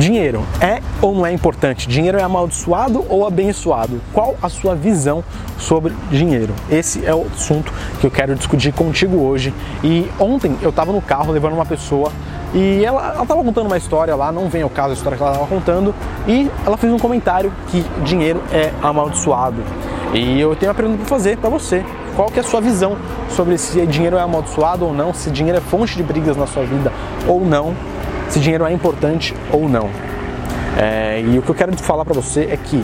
Dinheiro é ou não é importante? Dinheiro é amaldiçoado ou abençoado? Qual a sua visão sobre dinheiro? Esse é o assunto que eu quero discutir contigo hoje. E ontem eu estava no carro levando uma pessoa e ela estava contando uma história lá, não vem ao caso a história que ela estava contando, e ela fez um comentário que dinheiro é amaldiçoado. E eu tenho uma pergunta para fazer para você. Qual que é a sua visão sobre se dinheiro é amaldiçoado ou não, se dinheiro é fonte de brigas na sua vida ou não, se dinheiro é importante ou não. É, e o que eu quero falar para você é que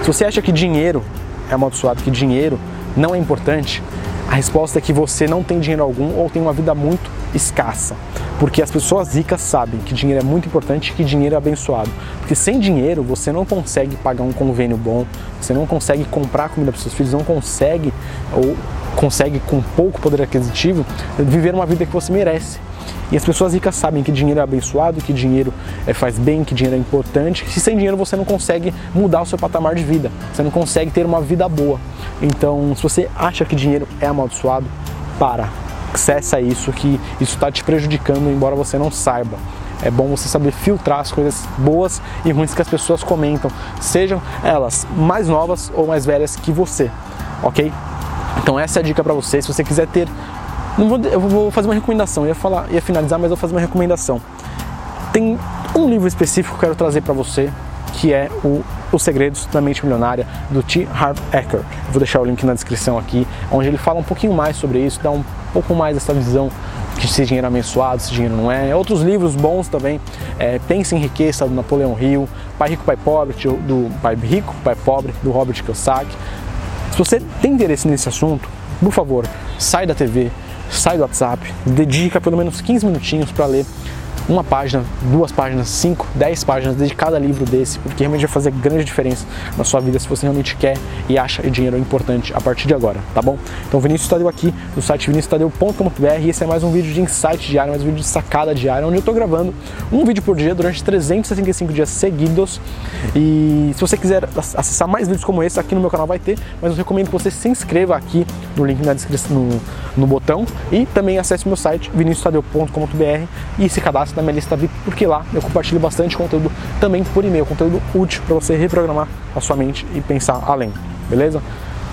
se você acha que dinheiro é amaldiçoado, que dinheiro não é importante, a resposta é que você não tem dinheiro algum ou tem uma vida muito escassa. Porque as pessoas ricas sabem que dinheiro é muito importante e que dinheiro é abençoado. Porque sem dinheiro você não consegue pagar um convênio bom, você não consegue comprar comida para seus filhos, não consegue ou consegue com pouco poder aquisitivo viver uma vida que você merece. E as pessoas ricas sabem que dinheiro é abençoado, que dinheiro é, faz bem, que dinheiro é importante. Que sem dinheiro você não consegue mudar o seu patamar de vida, você não consegue ter uma vida boa. Então, se você acha que dinheiro é amaldiçoado, para, cessa isso, que isso está te prejudicando, embora você não saiba. É bom você saber filtrar as coisas boas e ruins que as pessoas comentam, sejam elas mais novas ou mais velhas que você, ok? Então essa é a dica para você. Se você quiser ter, não vou, eu vou fazer uma recomendação. Eu ia falar, ia finalizar, mas eu vou fazer uma recomendação. Tem um livro específico que eu quero trazer para você, que é o Os Segredos da Mente Milionária do T. Harv Eker. Vou deixar o link na descrição aqui, onde ele fala um pouquinho mais sobre isso, dá um pouco mais dessa visão que se dinheiro é abençoado, se dinheiro não é. Outros livros bons também, é, Pense em Riqueza, do Napoleão Hill, Pai Rico, Pai Pobre, do Pai Rico, Pai Pobre, do Robert Kiyosaki. Se você tem interesse nesse assunto, por favor, sai da TV, sai do WhatsApp, dedica pelo menos 15 minutinhos para ler uma página, duas páginas, cinco, dez páginas de cada livro desse, porque realmente vai fazer grande diferença na sua vida se você realmente quer e acha que dinheiro é importante a partir de agora, tá bom? Então, Vinícius Tadeu aqui no site viniciustadeu.com.br e esse é mais um vídeo de insight diário, mais um vídeo de sacada diária, onde eu tô gravando um vídeo por dia durante 365 dias seguidos. E se você quiser acessar mais vídeos como esse, aqui no meu canal vai ter, mas eu recomendo que você se inscreva aqui no link na descrição, no, no botão e também acesse meu site viniciustadeu.com.br e se cadastre na minha lista VIP, porque lá eu compartilho bastante conteúdo também por e-mail, conteúdo útil para você reprogramar a sua mente e pensar além, beleza?